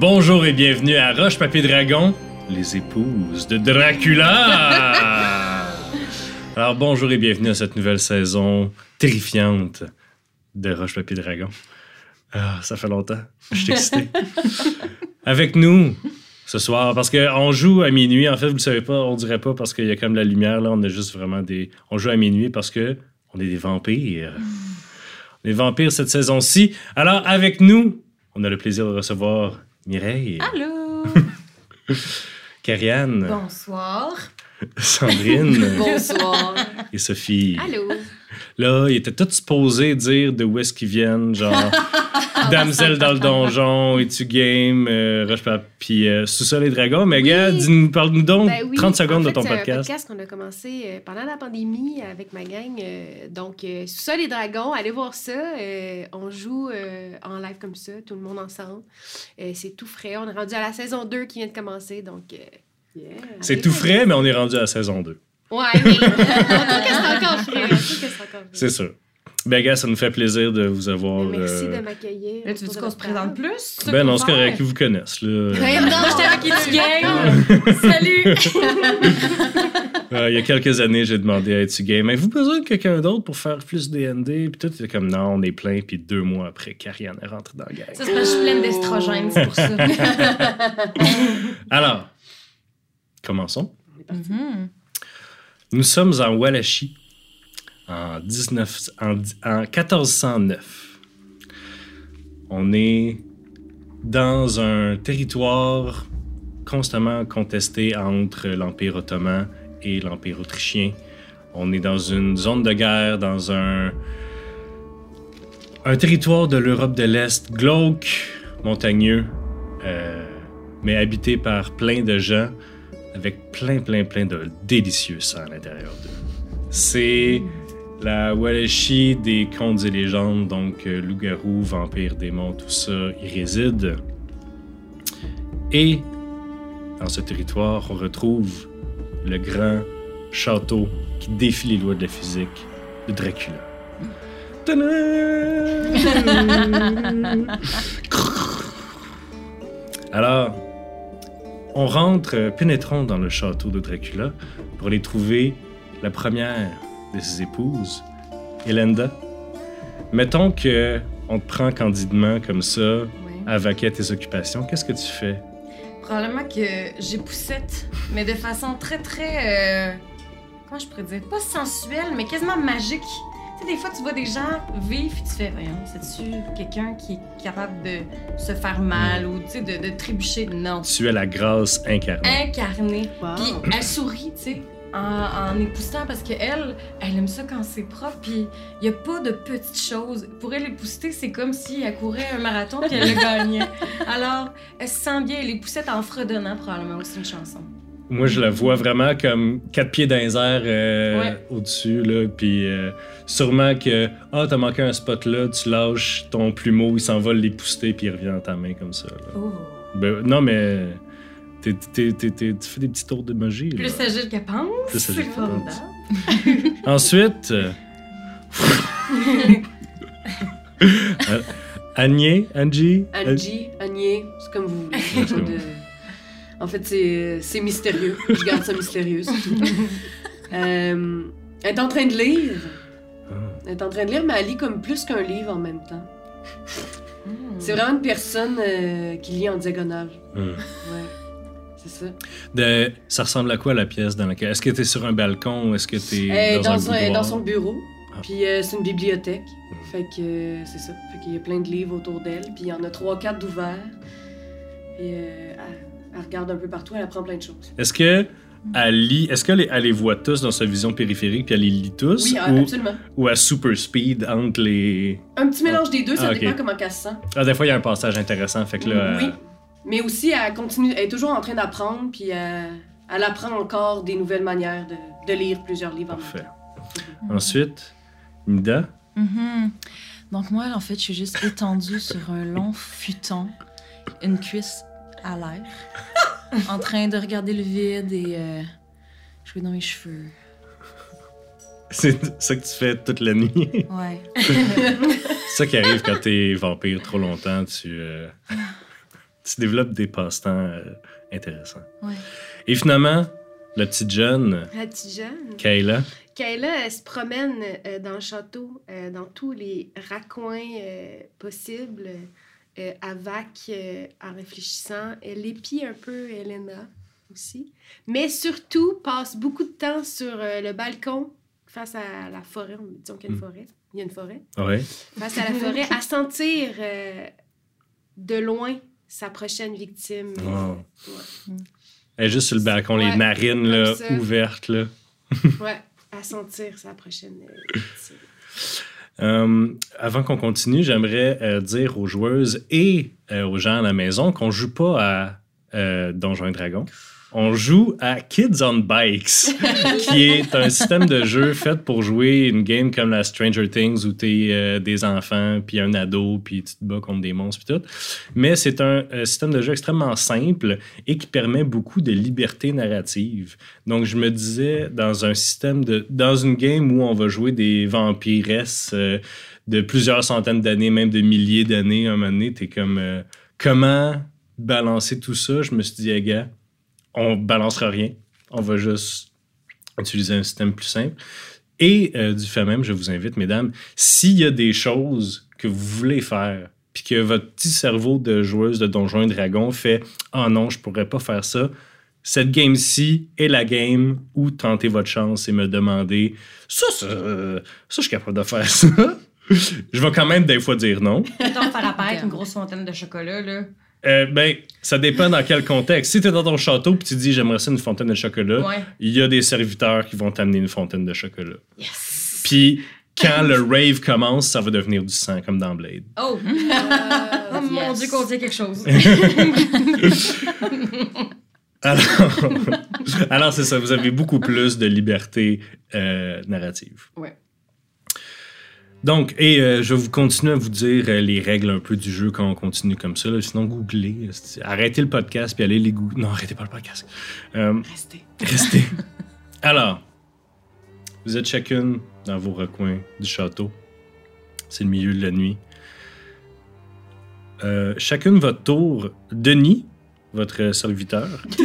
Bonjour et bienvenue à Roche Papier Dragon, les épouses de Dracula. Alors bonjour et bienvenue à cette nouvelle saison terrifiante de Roche Papier Dragon. Ah, ça fait longtemps. Je suis excité. Avec nous ce soir, parce qu'on joue à minuit. En fait, vous le savez pas, on dirait pas parce qu'il y a comme la lumière là. On a juste vraiment des. On joue à minuit parce que on est des vampires. On est des vampires cette saison-ci. Alors avec nous, on a le plaisir de recevoir Mireille, Allô? Karianne, Bonsoir. Sandrine Bonsoir. et Sophie. Allô? Là, ils étaient tous supposés dire de où est-ce qu'ils viennent, genre Damsel dans le donjon, es-tu game, euh, Roche puis euh, Sous-sol et dragon. Mais gars, dis-nous- parle-nous donc Ben oui. 30 secondes En fait, de ton c'est un podcast. podcast qu'on a commencé euh, pendant la pandémie avec ma gang. euh, donc, euh, sous ça, les dragons, allez voir ça. euh, on joue euh, en live comme ça, tout le monde ensemble. Euh, c'est tout frais. On est rendu à la saison 2 qui vient de commencer. Donc, euh, yeah, C'est tout frais, mais on est rendu à la saison 2. Ouais, mais on trouve que c'est encore frais. On trouve que c'est encore frais. C'est sûr. Ben, gars, ça nous fait plaisir de vous avoir. Mais Merci euh, de m'accueillir. Tu veux qu'on se présente plus? Ben non, c'est correct, ils vous connaissent. Là. Ben non, J'étais avec It's Game. Salut! Euh, il y a quelques années, j'ai demandé à Etu Game Avez-vous besoin de quelqu'un d'autre pour faire plus D&D Puis tout était comme non, on est plein. Puis deux mois après, Karianne est rentrée dans la gang. Ça, c'est parce que je suis pleine d'estrogène, c'est pour ça. Alors, commençons. Mhm. Nous sommes en Wallachie en, 19, en, en 1409. On est dans un territoire constamment contesté entre l'Empire ottoman et l'Empire autrichien. On est dans une zone de guerre, dans un, un territoire de l'Europe de l'Est glauque, montagneux, euh, mais habité par plein de gens avec plein, plein, plein de délicieux sang à l'intérieur d'eux. C'est la Wallachie des contes et légendes, donc euh, loups-garous, vampires, démons, tout ça y réside. Et dans ce territoire, on retrouve le grand château qui défie les lois de la physique de Dracula. Alors, on rentre, euh, pénétrons dans le château de Dracula pour aller trouver la première de ses épouses, Elenda. Mettons que on te prend candidement comme ça, à vaquer à tes occupations. Qu'est-ce que tu fais? Probablement que j'ai poussette, mais de façon très, très. euh, comment je pourrais dire? Pas sensuelle, mais quasiment magique. Tu sais, des fois, tu vois des gens vivre et tu fais, voyons, c'est-tu quelqu'un qui est capable de se faire mal ou, tu sais, de, de trébucher? Non. Tu es la grâce incarnée. Incarné. Wow. Puis elle sourit, tu sais, en, en époussetant parce qu'elle, elle aime ça quand c'est propre. Puis il n'y a pas de petites choses. Pour elle, épousseter, c'est comme si elle courait un marathon puis elle le gagnait. Alors, elle se sent bien. Elle époussette en fredonnant, probablement aussi une chanson. Moi, je la vois vraiment comme quatre pieds dans les airs euh, Ouais. au-dessus, là. Puis euh, sûrement que, ah, t'as manqué un spot là, tu lâches ton plumeau, il s'envole les pousseter, puis il revient dans ta main comme ça. là. Oh. Ben, non, mais t'es- t'es- t'es- t'es- tu fais des petits tours de magie. là. Plus agile qu'elle pense. Plus C'est agile formidable. Ensuite, euh, Agnès, Angie, Angie, Agné, c'est comme vous voulez. En fait, c'est c'est mystérieux. Je garde ça mystérieux. Euh, elle est en train de lire. Ah. Elle est en train de lire, mais elle lit comme plus qu'un livre en même temps. Hmm. C'est vraiment une personne euh, qui lit en diagonale. Hum. Ouais, c'est ça. De- ça ressemble à quoi la pièce dans laquelle Est-ce que t'es sur un balcon ou est-ce que t'es Elle est dans, un dans, dans son bureau. Ah. Puis euh, c'est une bibliothèque. Mm. Fait que euh, c'est ça. Fait qu'il y a plein de livres autour d'elle. Puis il y en a trois, quatre d'ouverts. Puis euh, elle, elle regarde un peu partout. Elle apprend plein de choses. Est-ce que elle lit Est-ce qu'elle les- voit tous dans sa vision périphérique puis elle les lit tous Oui, ou, absolument. ou à super speed entre les Un petit mélange des deux, ça Ah, ok. dépend comment elle se sent. Ah, des fois il y a un passage intéressant fait que là oui. Mais aussi, elle continue, elle est toujours en train d'apprendre, puis euh, elle apprend encore des nouvelles manières de, de lire plusieurs livres en même parfait. temps. Ensuite, Nida, Mhm. Donc moi, en fait, je suis juste étendue sur un long futon, une cuisse à l'air, en train de regarder le vide et euh, jouer dans mes cheveux. c'est ça que tu fais toute la nuit. Ouais. c'est ça qui arrive quand t'es vampire trop longtemps, tu, euh, tu développes des passe-temps euh, intéressants. Ouais. Et finalement, la petite jeune, La petite jeune. Kayla, Kayla, elle se promène euh, dans le château, euh, dans tous les raccoins euh, possibles, euh, à vac, euh, en réfléchissant. Elle épie un peu Elena aussi. Mais surtout, passe beaucoup de temps sur euh, le balcon face à la forêt. On- Disons qu'il y a une Mm. forêt. Il y a une forêt. ouais. Face à la forêt, à sentir euh, de loin sa prochaine victime. Ouais. Elle est juste sur le balcon, les narines là, ouvertes. Là. Ouais, à sentir sa prochaine victime. Euh, avant qu'on continue, j'aimerais euh, dire aux joueuses et euh, aux gens à la maison qu'on joue pas à Donjons et Dragons. On joue à Kids on Bikes, qui est un système de jeu fait pour jouer une game comme la Stranger Things où tu es des enfants, puis un ado, puis tu te bats contre des monstres, puis tout. Mais c'est un euh, système de jeu extrêmement simple et qui permet beaucoup de liberté narrative. Donc, je me disais, dans un système de. Dans une game où on va jouer des vampiresses euh, de plusieurs centaines d'années, même de milliers d'années, à un moment donné, t'es comme. euh, comment balancer tout ça? Je me suis dit, hey, gars, on balancera rien. On va juste utiliser un système plus simple. Et euh, du fait même, je vous invite, mesdames, s'il y a des choses que vous voulez faire, puis que votre petit cerveau de joueuse de Donjons et Dragons fait Ah non, je pourrais pas faire ça. Cette game-ci est la game où tenter votre chance et me demander Ça, ça, ça, je suis capable de faire ça. je vais quand même des fois dire non. Mettons faire apparaître une grosse fontaine de chocolat, là. Euh, ben, ça dépend dans quel contexte. Si tu es dans ton château puis tu dis j'aimerais ça une fontaine de chocolat, Ouais. il y a des serviteurs qui vont t'amener une fontaine de chocolat. Yes! Puis quand le rave commence, ça va devenir du sang comme dans Blade. Oh! Oh mon yes. dieu, qu'on dit quelque chose. Alors, alors c'est ça, vous avez beaucoup plus de liberté euh, narrative. Ouais. Donc, et euh, je vais vous continuer à vous dire euh, les règles un peu du jeu quand on continue comme ça. là. Sinon, googlez. Arrêtez le podcast puis allez les googler. Non, arrêtez pas le podcast. Euh, Restez. Restez. Alors, vous êtes chacune dans vos recoins du château. C'est le milieu de la nuit. Chacune votre tour. Denis, votre serviteur.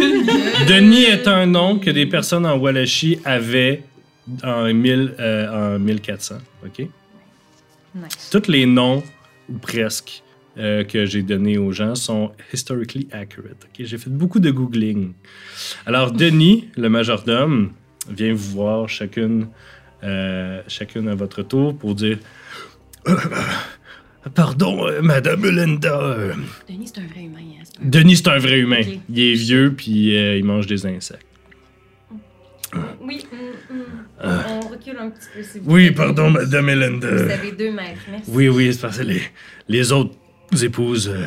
Denis est un nom que des personnes en Wallachie avaient en, 1000, euh, en 1400. OK? Nice. Tous les noms, ou presque, euh, que j'ai donnés aux gens sont historically accurate. ok? J'ai fait beaucoup de googling. Alors, Denis, le majordome, vient vous voir chacune, euh, chacune à votre tour pour dire Pardon, euh, Madame Linda. Denis, c'est un vrai humain. Hein, Denis, c'est un vrai humain. Il est vieux, puis il mange des insectes. Oui, hum, hum. On recule un petit peu. s'il vous Oui, pardon, Madame Linda. Vous avez deux maîtres, merci. Oui, oui, c'est parce que les, les autres épouses euh,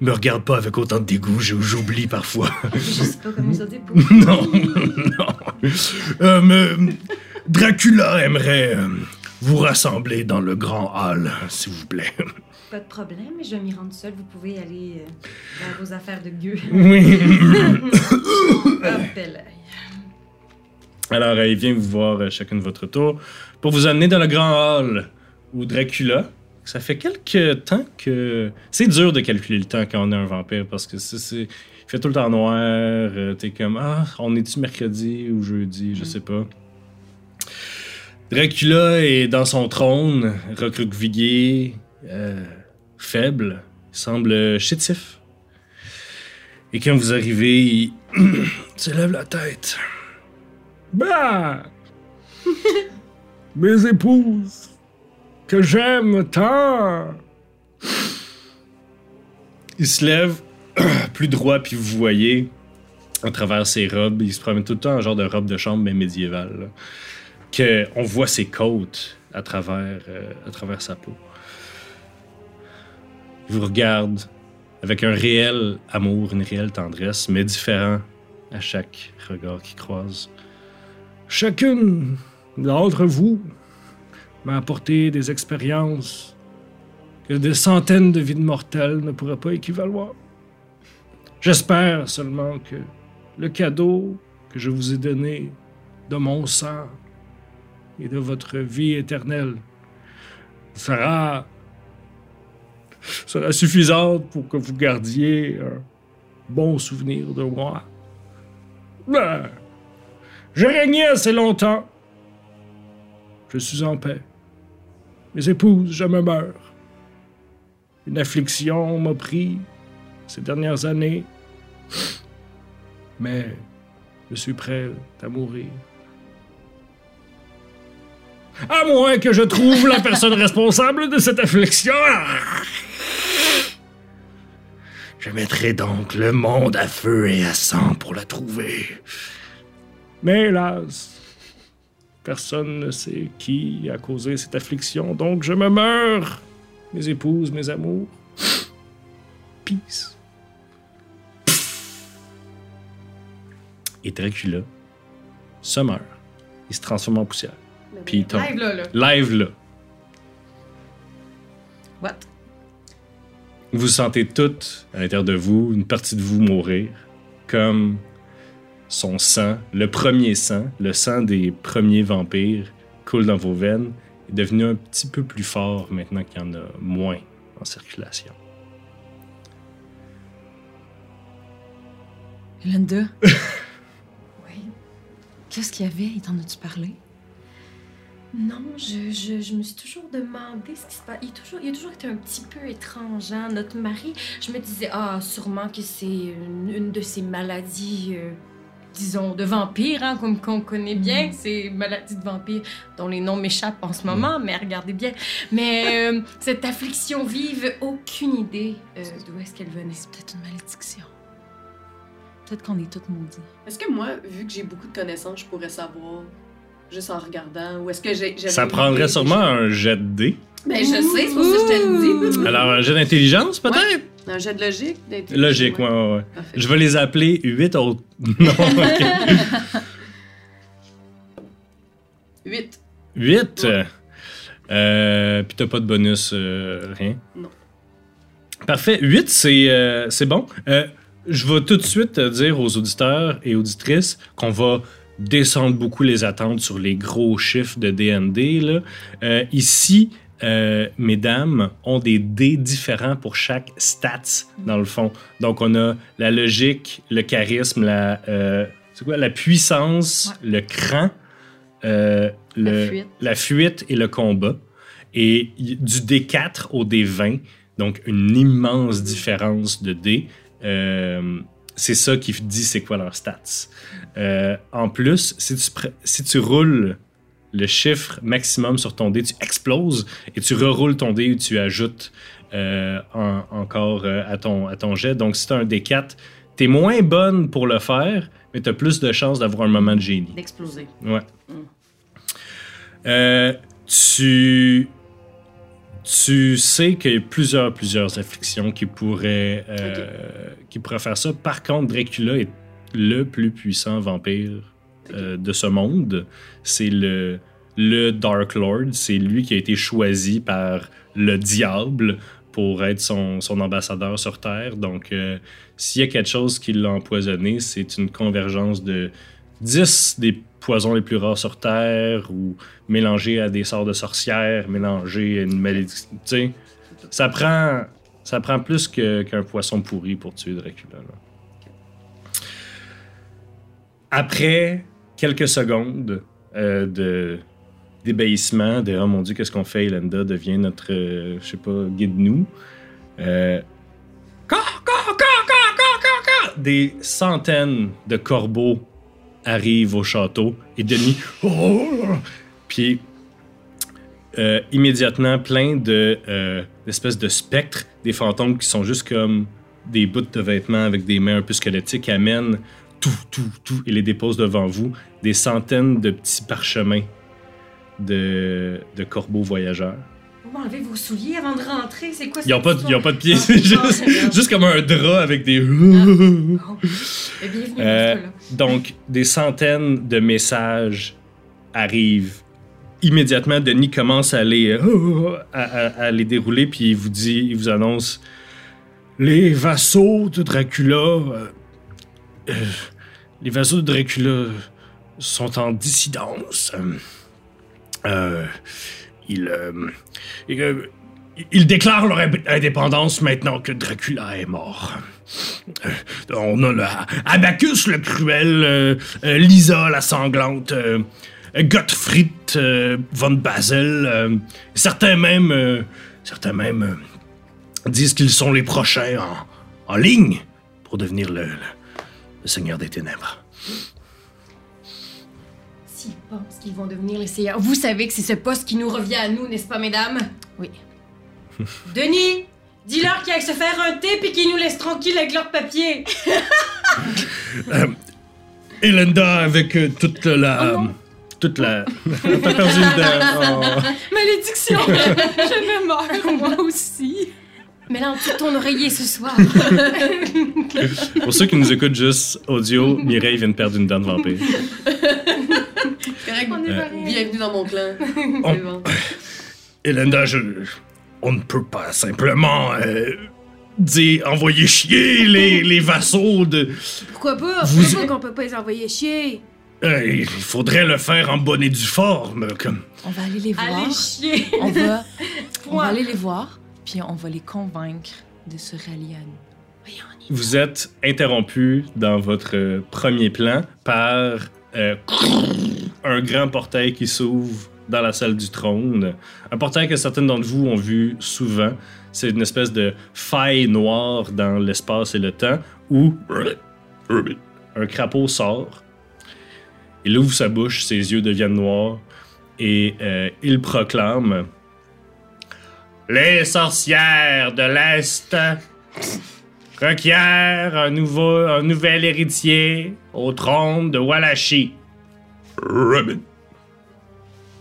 me regardent pas avec autant de dégoût, j'oublie parfois. Je sais pas comment ça dit. non, non. Euh, mais Dracula aimerait euh, vous rassembler dans le grand hall, s'il vous plaît. Pas de problème, je vais m'y rendre seule. Vous pouvez aller euh, dans vos affaires de gueux. Oui. Belle. Alors, euh, il vient vous voir euh, chacun de votre tour pour vous amener dans le grand hall où Dracula. Ça fait quelques temps que. C'est dur de calculer le temps quand on est un vampire parce que c'est. c'est- Il fait tout le temps noir. euh, T'es comme. Ah, on est-tu mercredi ou jeudi Je sais pas. Dracula est dans son trône, recroquevillé, euh, faible. Il semble chétif. Et quand vous arrivez, il se lève la tête. Bah! Mes épouses, que j'aime tant! Il se lève plus droit, puis vous voyez, à travers ses robes, il se promène tout le temps en genre de robe de chambre, mais médiévale, là, que on voit ses côtes à travers, euh, à travers sa peau. Il vous regarde avec un réel amour, une réelle tendresse, mais différent à chaque regard qu'il croise. Chacune d'entre vous m'a apporté des expériences que des centaines de vies de mortels ne pourraient pas équivaloir. J'espère seulement que le cadeau que je vous ai donné de mon sang et de votre vie éternelle sera sera suffisante pour que vous gardiez un bon souvenir de moi. Ben, j'ai régné assez longtemps. Je suis en paix. Mes épouses, je me meurs. Une affliction m'a pris ces dernières années. Mais je suis prêt à mourir. À moins que je trouve la personne responsable de cette affliction. Je mettrai donc le monde à feu et à sang pour la trouver. Mais hélas, personne ne sait qui a causé cette affliction, donc je me meurs. Mes épouses, mes amours. Peace. Et Dracula se meurt. Il se transforme en poussière. Puis il tombe. Live là, là. Live là. What? Vous sentez toutes, à l'intérieur de vous, une partie de vous mourir, comme son sang, le premier sang, le sang des premiers vampires, coule dans vos veines, est devenu un petit peu plus fort maintenant qu'il y en a moins en circulation. Linda, Oui? qu'est-ce qu'il y avait? Il t'en a-tu parlé? Non, je, je, je me suis toujours demandé ce qui se passe. Il, a toujours, il a toujours été un petit peu étrange, hein, notre mari. Je me disais, ah, sûrement que c'est une, une de ces maladies, euh, disons, de vampires, hein, comme qu'on connaît bien, ces maladies de vampires dont les noms m'échappent en ce moment, mais regardez bien. Mais euh, cette affliction vive, aucune idée euh, d'où est-ce qu'elle venait. C'est peut-être une malédiction. Peut-être qu'on est toutes maudits. Est-ce que moi, vu que j'ai beaucoup de connaissances, je pourrais savoir juste en regardant? Ou est-ce que j'ai. Ça prendrait idée sûrement un jet de dés. Ben, je sais, c'est pour ça que je te le dis. Alors, un jet d'intelligence, peut-être? Un jet de logique? Logique, ouais, ouais, ouais. Parfait. Je vais les appeler 8 autres. Non, ok. 8. 8. Euh, Puis t'as pas de bonus, euh, rien? Non. Parfait. 8, c'est euh, c'est bon. Euh, je vais tout de suite euh, dire aux auditeurs et auditrices qu'on va descendre beaucoup les attentes sur les gros chiffres de DND. Là. Euh, ici, euh, mesdames ont des dés différents pour chaque stats, dans le fond. Donc, on a la logique, le charisme, la, euh, c'est quoi, la puissance, le cran, euh, La le- fuite. la fuite et le combat. Et du D4 au D20, donc une immense différence de dés. C'est ça qui dit c'est quoi leurs stats. Euh, en plus, si tu, si tu roules le chiffre maximum sur ton dé, tu exploses et tu reroules ton dé et tu ajoutes euh, en- encore euh, à, ton, à ton jet. Donc, si tu as un D4, tu es moins bonne pour le faire, mais tu as plus de chances d'avoir un moment de génie. D'exploser. Ouais. Mm. Euh, tu. Tu sais qu'il y a plusieurs, plusieurs afflictions qui pourraient, qui pourraient faire ça. Par contre, Dracula est le plus puissant vampire euh, de ce monde. C'est le, le Dark Lord. C'est lui qui a été choisi par le diable pour être son, son ambassadeur sur Terre. Donc, euh, s'il y a quelque chose qui l'a empoisonné, c'est une convergence de 10 des poisons les plus rares sur Terre ou mélangé à des sorts de sorcières, mélangé à une malédiction. Tu sais, ça prend, ça prend plus qu'un poisson pourri pour tuer Dracula. là. Après quelques secondes euh, de d'ébahissement, de oh mon dieu, qu'est-ce qu'on fait? Elenda devient notre, euh, je sais pas, guide-nous. Euh. Des centaines de corbeaux arrivent au château et Denis. Oh! Puis euh, immédiatement plein de de spectres, des fantômes qui sont juste comme des bouts de vêtements avec des mains un peu squelettiques amènent tout, tout, tout et les déposent devant vous. Des centaines de petits parchemins de, de corbeaux voyageurs. Vous m'enlevez vos souliers avant de rentrer, c'est quoi Ils n'ont pas, pas de pieds, Ah, c'est ah, juste, comme un drap avec des. Oh. Eh, Bienvenue Euh. Donc, des centaines de messages arrivent. Immédiatement, Denis commence à les, euh, à, à- à les dérouler, puis il vous dit, il vous annonce Les vassaux de Dracula. Les vassaux de Dracula sont en dissidence. Euh, ils, euh, ils, euh, ils déclarent leur ind- indépendance maintenant que Dracula est mort. On a Abacus le cruel, Lisa la sanglante, Gottfried von Basel. certains même, certains même disent qu'ils sont les prochains en, en ligne pour devenir le, le- Seigneur des Ténèbres. S'ils pensent qu'ils vont devenir les seigneurs, vous savez que c'est ce poste qui nous revient à nous, n'est-ce pas, mesdames? Oui. Denis, dis-leur qu'ils aillent se faire un thé puis qu'ils nous laissent tranquilles avec leur papier. Elenda avec euh, toute la... toute la... T'as perdu une dent. Oh. Malédiction! Je me meurs, moi aussi. Mais là, dessous de ton oreiller ce soir. Pour ceux qui nous écoutent juste audio, Mireille vient de perdre une dent de vampire. Correct. On est Euh, pareil. Bienvenue dans mon clan. On- C'est bon. Elenda, je... on ne peut pas simplement euh, dire envoyer chier les, les vassaux de. Pourquoi pas? Vous- Pourquoi qu'on peut pas les envoyer chier? Euh, il faudrait le faire en bonne et due forme, comme. On va aller les voir. Allez chier! On va, on va aller les voir, puis on va les convaincre de se rallier à nous. Vous êtes interrompu dans votre euh, premier plan par euh, un grand portail qui s'ouvre dans la salle du trône. Un portail que certains d'entre vous ont vu souvent. C'est une espèce de faille noire dans l'espace et le temps où un crapaud sort. Il ouvre sa bouche, ses yeux deviennent noirs et euh, il proclame Les sorcières de l'Est requiert un, nouveau, un nouvel héritier au trône de Wallachie. Robin.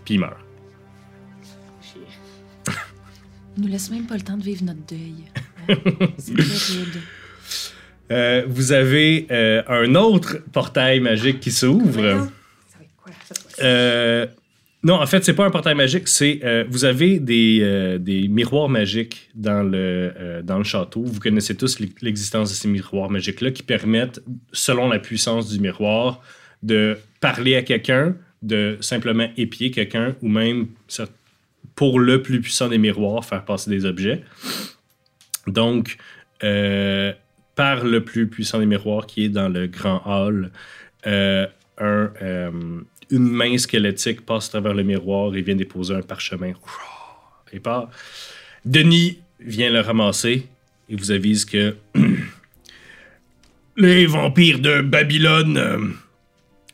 Puis il meurt. Ils nous laissent même pas le temps de vivre notre deuil. Ouais, C'est terrible. Euh, vous avez euh, un autre portail magique qui s'ouvre. Ça va être quoi, cette fois-ci? Euh, non, en fait, c'est pas un portail magique. C'est euh, vous avez des, euh, des miroirs magiques dans le euh, dans le château. Vous connaissez tous l'ex- l'existence de ces miroirs magiques là qui permettent, selon la puissance du miroir, de parler à quelqu'un, de simplement épier quelqu'un, ou même pour le plus puissant des miroirs, faire passer des objets. Donc, par le plus puissant des miroirs qui est dans le grand hall, un, une main squelettique passe à travers le miroir et vient déposer un parchemin. Et part. Denis vient le ramasser et vous avise que les vampires de Babylone euh,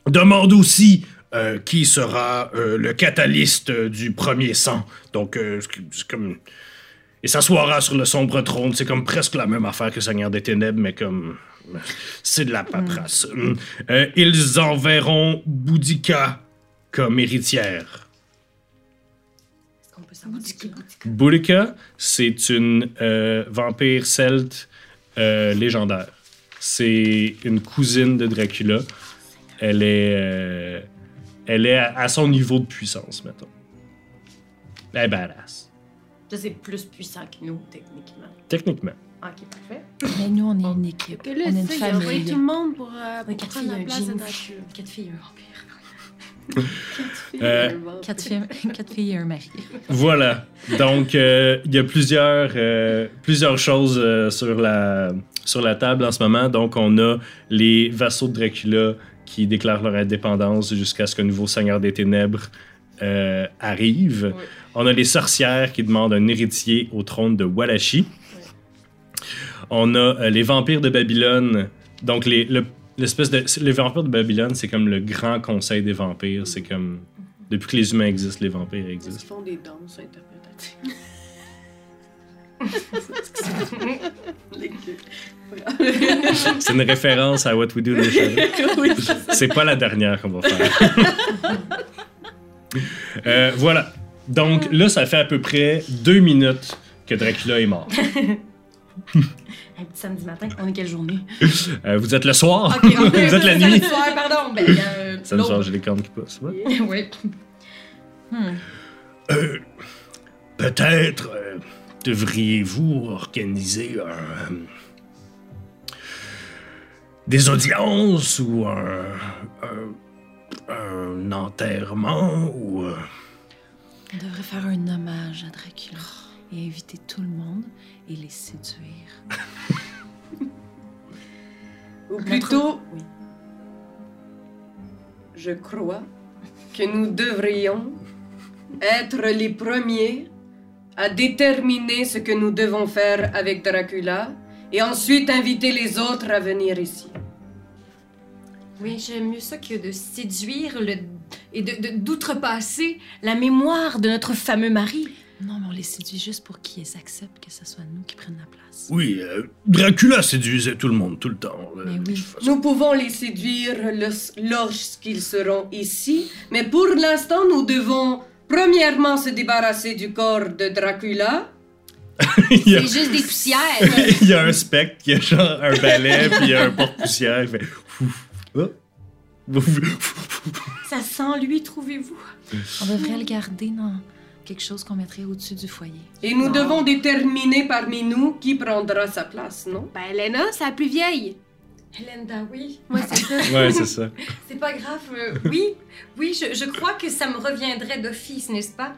demandent aussi euh, qui sera euh, le catalyste du premier sang. Donc, c'est- comme. Et s'assoira sur le sombre trône. C'est comme presque la même affaire que Seigneur des Ténèbres, mais comme. C'est de la paperasse. Euh, ils enverront Boudica comme héritière. Est-ce qu'on peut savoir c'est qui? Boudica, c'est une euh, vampire celte euh, légendaire. C'est une cousine de Dracula. Elle est, euh, elle est à, à son niveau de puissance, mettons. Elle est badass. Ça, c'est plus puissant que nous, techniquement. Techniquement. Ok, parfait. Mais nous, on est une équipe. On est une famille. tout le monde pour, euh, quatre prendre filles, la un. Quatre filles, un vampire. Euh, Quatre filles, quatre filles et un mari. Voilà. Donc, euh, il y a plusieurs, euh, plusieurs choses euh, sur, la, sur la table en ce moment. Donc, on a les vassaux de Dracula qui déclarent leur indépendance jusqu'à ce qu'un nouveau Seigneur des Ténèbres euh, arrive. Oui. On a les sorcières qui demandent un héritier au trône de Wallachie. On a euh, les vampires de Babylone. Donc, les, le- l'espèce de. Les vampires de Babylone, c'est comme le grand conseil des vampires. C'est comme. Depuis que les humains existent, les vampires Ils existent. font des danses interprétatives. C'est une référence à What We Do in the. C'est pas la dernière qu'on va faire. Euh, voilà. Donc là, ça fait à peu près deux minutes que Dracula est mort. Un petit samedi matin, on est quelle journée? Euh, vous êtes le soir? Ok, on vous êtes la nuit? samedi soir, pardon. Ben, euh, Ça l'aube. change les cornes qui passent. ouais. Oui. Hmm. Euh, Peut-être euh, devriez-vous organiser un, des audiences ou un, un, un enterrement ou... euh, On devrait faire un hommage à Dracula. et inviter tout le monde et les séduire. Ou plutôt, je crois que nous devrions être les premiers à déterminer ce que nous devons faire avec Dracula et ensuite inviter les autres à venir ici. Oui, j'aime mieux ça que de séduire le... et de- de- d'outrepasser la mémoire de notre fameux mari. Non, mais on les séduit juste pour qu'ils acceptent que ce soit nous qui prennent la place. Oui, euh, Dracula séduisait tout le monde tout le temps. euh, Mais oui. Nous pouvons les séduire lorsqu'ils seront ici, mais pour l'instant, nous devons premièrement se débarrasser du corps de Dracula. il, y a, C'est juste des poussières. il y a un spectre qui a genre un balai, puis il y a un porte-poussière. Il fait. Ouf. ça sent lui, trouvez-vous? On devrait le garder dans quelque chose qu'on mettrait au-dessus du foyer. Et nous Non. devons déterminer parmi nous qui prendra sa place, non? Ben, Lena, c'est la plus vieille. Helenda, oui. Moi, c'est ça. Ouais, c'est ça. C'est pas grave. euh, oui, oui, je, je crois que ça me reviendrait d'office, n'est-ce pas?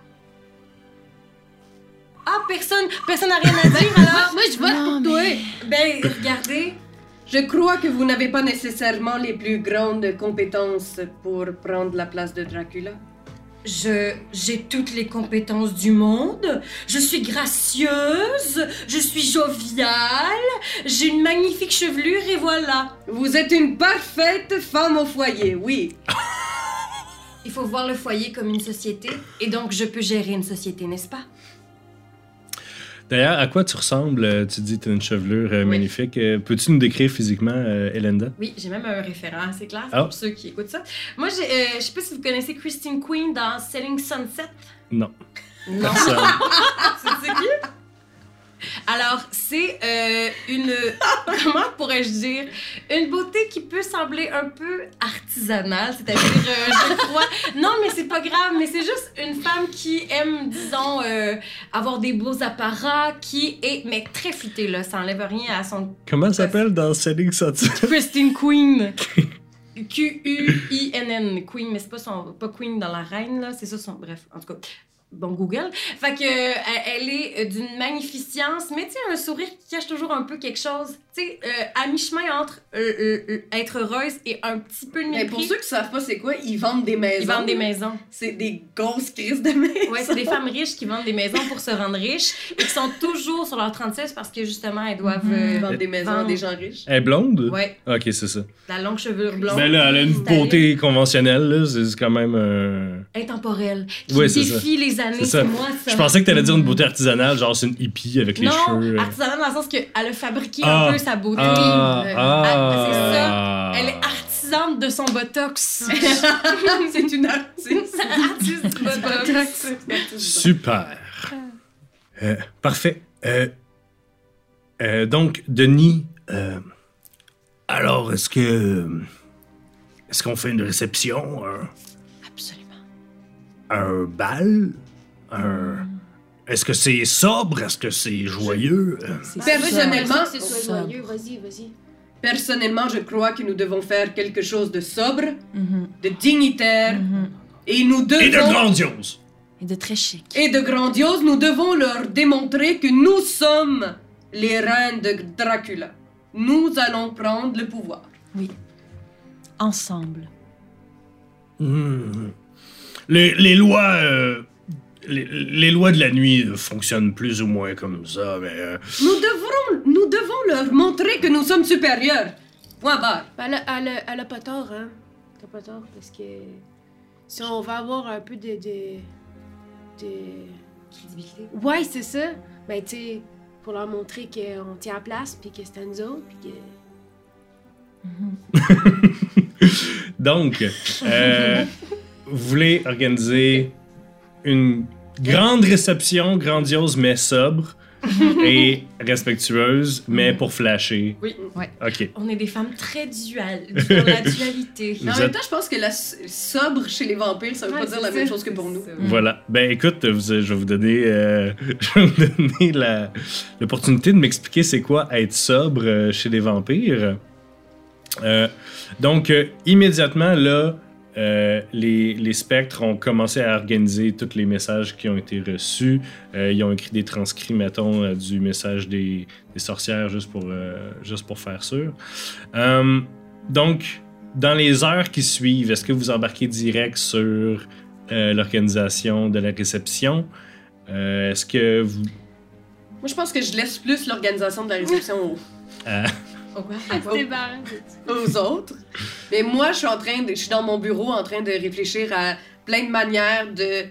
Ah, personne, personne n'a rien à dire alors? Moi, je vote Non, pour toi. mais- Ben, regardez. Je crois que vous n'avez pas nécessairement les plus grandes compétences pour prendre la place de Dracula. Je, j'ai toutes les compétences du monde. Je suis gracieuse, je suis joviale, j'ai une magnifique chevelure et voilà. Vous êtes une parfaite femme au foyer, oui. Il faut voir le foyer comme une société et donc je peux gérer une société, n'est-ce pas? D'ailleurs, à quoi tu ressembles euh, Tu dis que tu as une chevelure euh, Oui. magnifique. Euh, Peux-tu nous décrire physiquement, Elenda? Oui, j'ai même un référent assez clair Ah. pour ceux qui écoutent ça. Moi, je sais pas si vous connaissez Christine Queen dans Selling Sunset. Non. Non. C'est qui? Alors, c'est euh, une. Comment pourrais-je dire? Une beauté qui peut sembler un peu artisanale, c'est-à-dire, euh, je crois. Non, mais c'est pas grave, mais c'est juste une femme qui aime, disons, euh, avoir des beaux apparats, qui est. Mais très futée, là, ça enlève rien à son. Comment ça s'appelle dans Selling Sunset Christine Queen! Q-U-I-N-N, Queen, mais c'est pas son. Pas Queen dans la reine, là, c'est ça son. Bref, en tout cas. Bon, Google. Fait que, euh, elle, est euh, d'une magnificence, mais tu sais, un sourire qui cache toujours un peu quelque chose. Tu sais, euh, à mi-chemin entre euh, euh, être heureuse et un petit peu de Mais mépris. pour ceux qui savent pas c'est quoi, ils vendent des maisons. Ils vendent des maisons. C'est des grosses crises de maisons. Ouais, c'est des femmes riches qui vendent des maisons pour se rendre riches et qui sont toujours sur leur 36 parce que justement, elles doivent. Vendent des maisons à Vendre. des gens riches. Elle est blonde? Ouais, Ok, c'est ça. la longue chevelure blonde. Ben là, elle a une beauté conventionnelle, là. C'est c'est quand même. euh, Intemporelle. Qui Ouais, c'est défie les années. C'est ça. Moi, ça. Je pensais que t'allais dire une beauté artisanale, genre c'est une hippie avec les non, cheveux. euh. artisanale dans le sens qu'elle a fabriqué Ah. un peu sa beauté. Ah, Euh, ah, c'est ça. ah. Elle est artisane de son botox. c'est une artiste. Artiste du botox. Super. Euh, parfait. Euh, euh, donc, Denis, euh, alors, est-ce que. Est-ce qu'on fait une réception, un, Absolument. un bal? Un. Est-ce que c'est sobre? Est-ce que c'est joyeux? Euh, Personnellement, C'est soit Sobre. joyeux? Vas-y, vas-y. Personnellement, je crois que nous devons faire quelque chose de sobre, Mhm, de dignitaire, mhm. et nous devons... Et de grandiose! Et de très chic. et de grandiose, nous devons leur démontrer que nous sommes les reines de Dracula. Nous allons prendre le pouvoir. Ensemble. Hmm. Les, les lois. euh, les, les lois de la nuit fonctionnent plus ou moins comme ça, mais. euh, Nous devrons, nous devons leur montrer que nous sommes supérieurs. Point barre. Elle, a, elle, a, elle a pas tort, hein. T'as pas tort, parce que si on va avoir un peu de. de. de... Crédibilité. Ouais, c'est ça. Ben, tu sais, pour leur montrer qu'on tient la place, puis que c'est à nous autres, puis que. Donc, euh, vous voulez organiser une grande réception, grandiose mais sobre et respectueuse, mais pour flasher. Oui. Ouais. Ok. On est des femmes très duales, dans la dualité. Mais en même temps, je pense que la sobre chez les vampires, ça veut Ouais, pas dire la même chose que pour nous. Voilà. Ben écoute, vous- je vais vous donner, euh, je vais vous donner la- l'opportunité de m'expliquer c'est quoi être sobre euh, chez les vampires. Euh, donc, euh, immédiatement, là, euh, les, les spectres ont commencé à organiser tous les messages qui ont été reçus. Euh, ils ont écrit des transcrits, mettons, euh, du message des, des sorcières juste pour, euh, juste pour faire sûr. Donc, dans les heures qui suivent, est-ce que vous embarquez direct sur l'organisation de la réception? Est-ce que vous... Moi, je pense que je laisse plus l'organisation de la réception C'est barré. Aux autres. Mais moi, je suis en train de, je suis dans mon bureau en train de réfléchir à plein de manières de,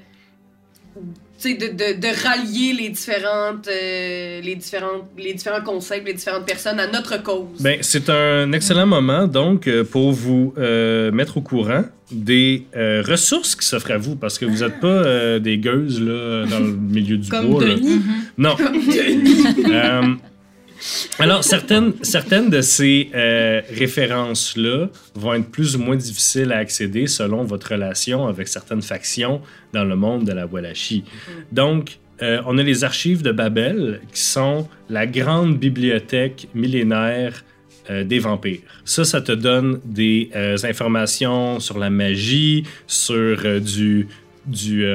tu sais, de, de, de rallier les différentes, euh, les différentes, les différents concepts, les différentes personnes à notre cause. Ben, c'est un excellent moment, donc, euh, pour vous euh, mettre au courant des euh, ressources qui s'offrent à vous, parce que vous n'êtes pas euh, des gueuses là, dans le milieu du Comme bois. là. Denis. Non. Euh, alors, certaines, certaines de ces euh, références-là vont être plus ou moins difficiles à accéder selon votre relation avec certaines factions dans le monde de la Wallachie. Donc, euh, on a les archives de Babel, qui sont la grande bibliothèque millénaire euh, des vampires. Ça, ça te donne des informations sur la magie, sur du, du,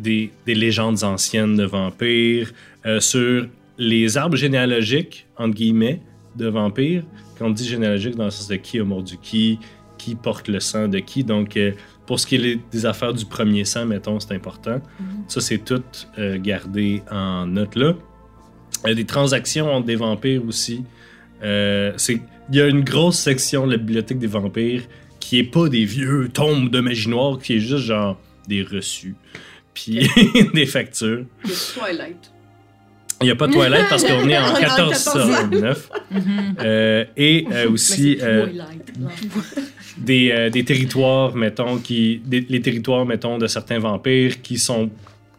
des, des légendes anciennes de vampires, euh, sur les arbres généalogiques, entre guillemets, de vampires. Quand on dit généalogique, dans le sens de qui a mordu qui, qui porte le sang de qui. Donc, euh, pour ce qui est des affaires du premier sang, mettons, c'est important. Ça, c'est tout euh, gardé en note là. Euh, des transactions entre des vampires aussi. Euh, Il y a une grosse section de la bibliothèque des vampires qui est pas des vieux tombes de magie noire, qui est juste genre des reçus. Puis des factures. Le Twilight. Il n'y a pas de toilette parce qu'on est en En 1409. Euh, et euh, aussi euh, des, des territoires, mettons, qui, des- les territoires, mettons, de certains vampires qui sont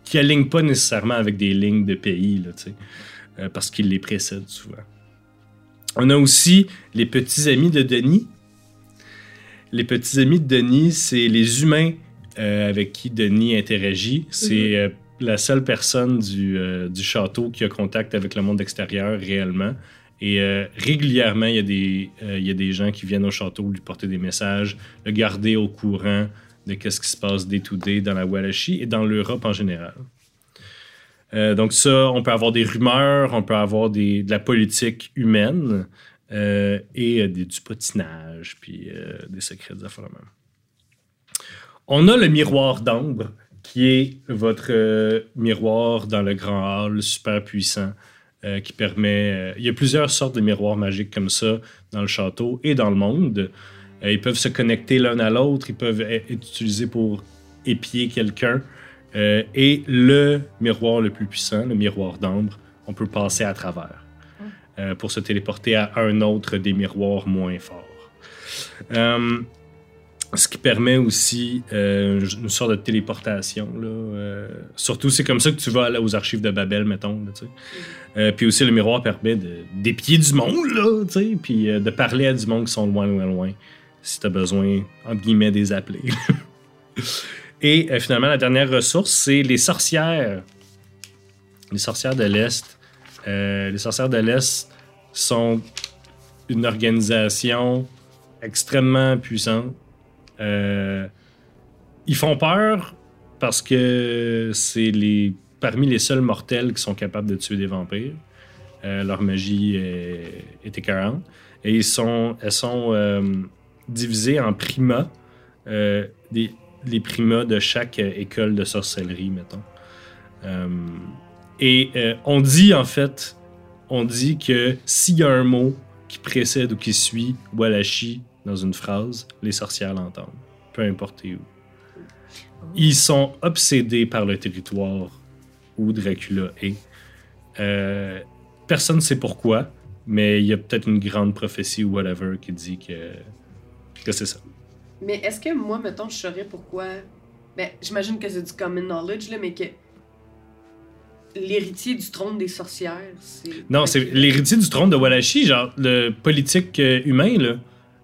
qui alignent pas nécessairement avec des lignes de pays, là, tu sais, parce qu'ils les précèdent souvent. On a aussi les petits amis de Denis. Les petits amis de Denis, c'est les humains avec qui Denis interagit. C'est euh, la seule personne du, euh, du château qui a contact avec le monde extérieur réellement. Et euh, régulièrement, il y, a des, euh, il y a des gens qui viennent au château lui porter des messages, le garder au courant de ce qui se passe day to day dans la Wallachie et dans l'Europe en général. Donc ça, on peut avoir des rumeurs, on peut avoir de la politique humaine et du potinage, puis des secrets de même. On a le miroir d'ambre, qui est votre euh, miroir dans le grand hall, super puissant, euh, qui permet... euh, il y a plusieurs sortes de miroirs magiques comme ça dans le château et dans le monde. Ils peuvent se connecter l'un à l'autre, ils peuvent être utilisés pour épier quelqu'un. Et le miroir le plus puissant, le miroir d'ambre, on peut passer à travers euh, pour se téléporter à un autre des miroirs moins forts. Ce qui permet aussi euh, une sorte de téléportation. Là, euh, surtout, c'est comme ça que tu vas aller aux archives de Babel, mettons. Là. Euh, puis aussi, le miroir permet de- d'épier du monde, là, puis de parler à du monde qui sont loin, loin, loin, si tu as besoin, entre guillemets, des appeler. Et finalement, la dernière ressource, c'est les sorcières. Les sorcières de l'Est. Les sorcières de l'Est sont une organisation extrêmement puissante. Euh, ils font peur parce que c'est les parmi les seuls mortels qui sont capables de tuer des vampires. Euh, leur magie est, est écœurante. Et ils sont, elles sont euh, divisées en primas. Euh, les primas de chaque école de sorcellerie, mettons. Et on dit, en fait, on dit que s'il y a un mot qui précède ou qui suit Walachi dans une phrase, les sorcières l'entendent, peu importe où. Ils sont obsédés par le territoire où Dracula est. Euh, personne ne sait pourquoi, mais il y a peut-être une grande prophétie ou whatever qui dit que, que c'est ça. Mais est-ce que moi, mettons, je saurais pourquoi? Ben, j'imagine que c'est du common knowledge, là, mais que. L'héritier du trône des sorcières, c'est. Non, c'est l'héritier du trône de Walachi, genre le politique euh, humain, là.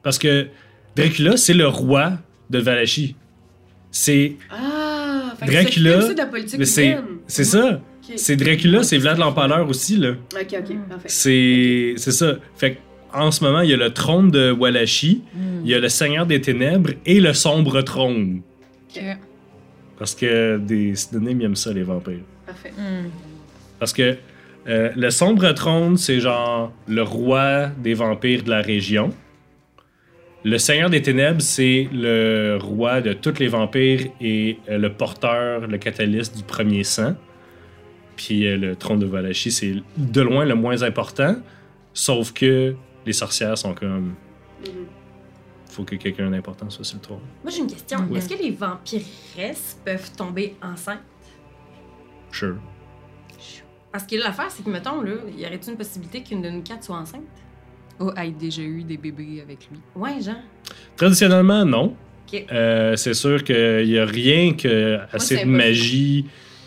Parce que Dracula, c'est le roi de Valachi. C'est Ah! Dracula, c'est c'est ça. C'est Dracula, c'est Vlad l'Empaleur aussi, là. Ok, ok, parfait. C'est c'est ça. Fait que en ce moment, il y a le trône de Walachi, Hmm. il y a le Seigneur des Ténèbres et le Sombre Trône. Ok. Parce que des synonymes, ils aiment ça, les vampires. Parfait. Hmm. Parce que euh, le Sombre Trône, c'est genre le roi des vampires de la région. Le Seigneur des Ténèbres, c'est le roi de tous les vampires et euh, le porteur, le catalyste du premier sang. Puis euh, le trône de Valachi, c'est de loin le moins important. Sauf que les sorcières sont comme. Mhm. Faut que quelqu'un d'important soit sur le trône. Moi, j'ai une question. Ouais. Est-ce que les vampiresses peuvent tomber enceintes? Sure. Parce que l'affaire, c'est que, mettons, là, y aurait-il une possibilité qu'une de nous quatre soit enceinte? Oh, a déjà eu des bébés avec lui. Ouais, genre. Traditionnellement, non. Ok. Euh, c'est sûr qu'il n'y a rien que assez de magie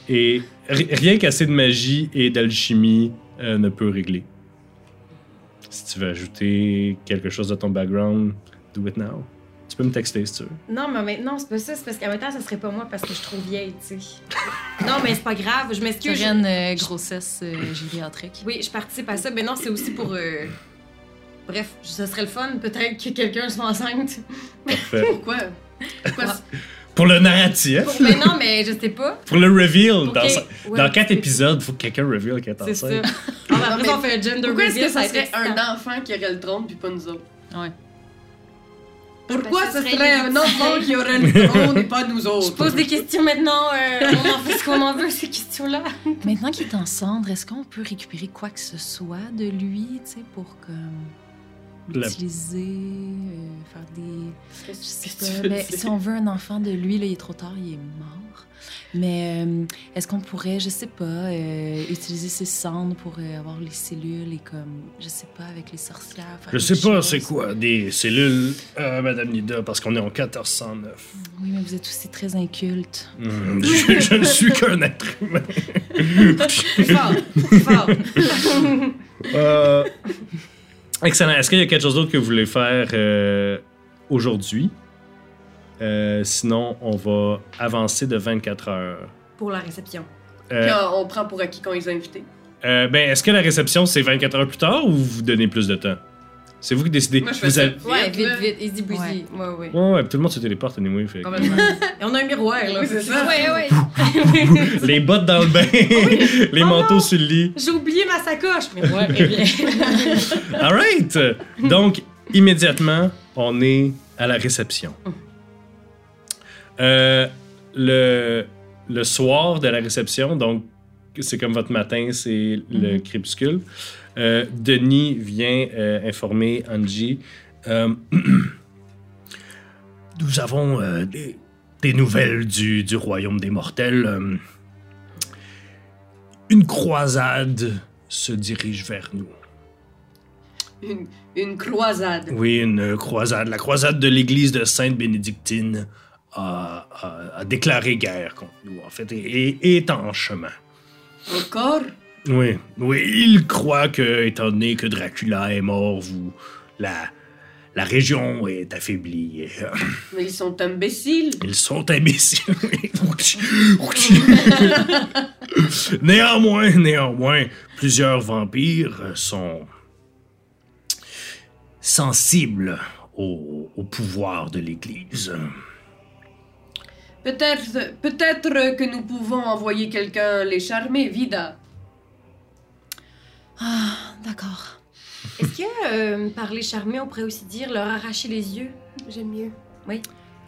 et ri- rien qu'assez de magie et d'alchimie euh, ne peut régler. Si tu veux ajouter quelque chose de ton background, do it now. Tu peux me texter si tu veux. Non, mais maintenant, c'est pas ça. C'est parce qu'en même temps, ça serait pas moi parce que je suis trop vieille, tu sais. non, mais c'est pas grave. Je m'excuse. je- Sereine euh, grossesse euh, gériatrique. Oui, je participe à ça. Mais non, c'est aussi pour. euh, Bref, ce serait le fun, peut-être que quelqu'un soit enceinte. Parfait. Pourquoi? Pourquoi Ah. Pour le narratif, Pour- Mais non, mais je sais pas. pour le reveal, dans, ouais, dans quatre épisodes, il faut que quelqu'un reveal qu'elle est C'est ça. enceinte. Ah, ben, après, Non, on fait un gender Pourquoi est-ce que ça serait un enfant qui aurait le trône puis pas nous autres? Ouais. Pourquoi que ce serait serait un enfant qui aurait le trône et pas nous autres? Je pose des questions maintenant. euh, on en fait ce qu'on en veut, ces questions-là. Maintenant qu'il est en cendre, est-ce qu'on peut récupérer quoi que ce soit de lui, tu sais, pour comme La- l'utiliser, euh, faire des... Je sais pas, mais si on veut un enfant de lui, là, il est trop tard, il est mort. Mais euh, est-ce qu'on pourrait, je sais pas, euh, utiliser ses cendres pour euh, avoir les cellules et comme, je sais pas, avec les sorcières. faire Je sais pas choses? c'est quoi des cellules, euh, Madame Nida, parce qu'on est en 1409. Oui, mais vous êtes aussi très inculte. Hmm, je, je ne suis qu'un être humain. Fort, fort. Euh, excellent. Est-ce qu'il y a quelque chose d'autre que vous voulez faire euh, aujourd'hui? Euh, sinon, on va avancer de 24 heures. Pour la réception. Euh, Puis on, on prend pour acquis qu'on les a invités. ben, est-ce que la réception, c'est 24 heures plus tard ou vous donnez plus de temps? C'est vous qui décidez. Moi, je Vous avez- Ouais, vite, vite. Easy breezy. Ouais, ouais. Ouais, ouais, tout le monde se téléporte anyway. Fait. que- Complètement. Et on a un miroir, là. Oui, c'est ça. Ouais, ouais. Les bottes dans le bain, les Oh manteaux non. sur le lit. J'ai oublié ma sacoche. Mais ouais, bien. Alright! Donc, immédiatement, on est à la réception. Euh, le, le soir de la réception, donc c'est comme votre matin, c'est le Mhm. crépuscule. Euh, Denis vient euh, informer Angie. euh, Nous avons des, des nouvelles du, du royaume des mortels. une croisade se dirige vers nous. Une, une croisade. Oui, une croisade. La croisade de l'église de Sainte-Bénédictine a, a- a déclaré guerre contre nous, en fait, et, et est en chemin. Encore? Oui, oui, il croit que, étant donné que Dracula est mort, vous, la, la région est affaiblie. Mais ils sont imbéciles. ils sont imbéciles. néanmoins, néanmoins, plusieurs vampires sont sensibles au, au pouvoir de l'Église. Peut-être peut-être que nous pouvons envoyer quelqu'un les charmer, Vida. Ah, d'accord. Est-ce que euh, par les charmer, on pourrait aussi dire leur arracher les yeux? J'aime mieux.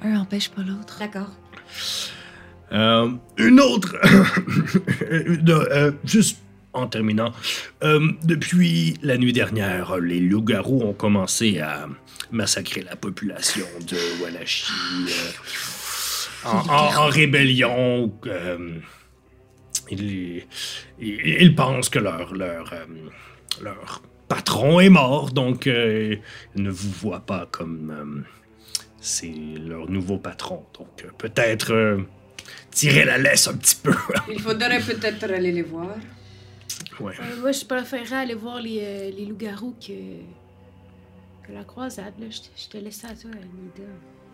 Un empêche pas l'autre. D'accord. Euh, une autre. De- euh, juste en terminant. Euh, depuis la nuit dernière, les loups-garous ont commencé à massacrer la population de Wallachie. euh, en, en- en rébellion. Ils, ils- ils pensent que leur, leur, euh, leur patron est mort, donc euh, ils ne vous voient pas comme. euh, c'est leur nouveau patron. Donc euh, peut-être euh, tirer la laisse un petit peu. Il faudrait peut-être aller les voir. ouais. Euh, moi, je préférerais aller voir les, les loups-garous que, que la croisade. Là. Je, te, je te laisse à toi,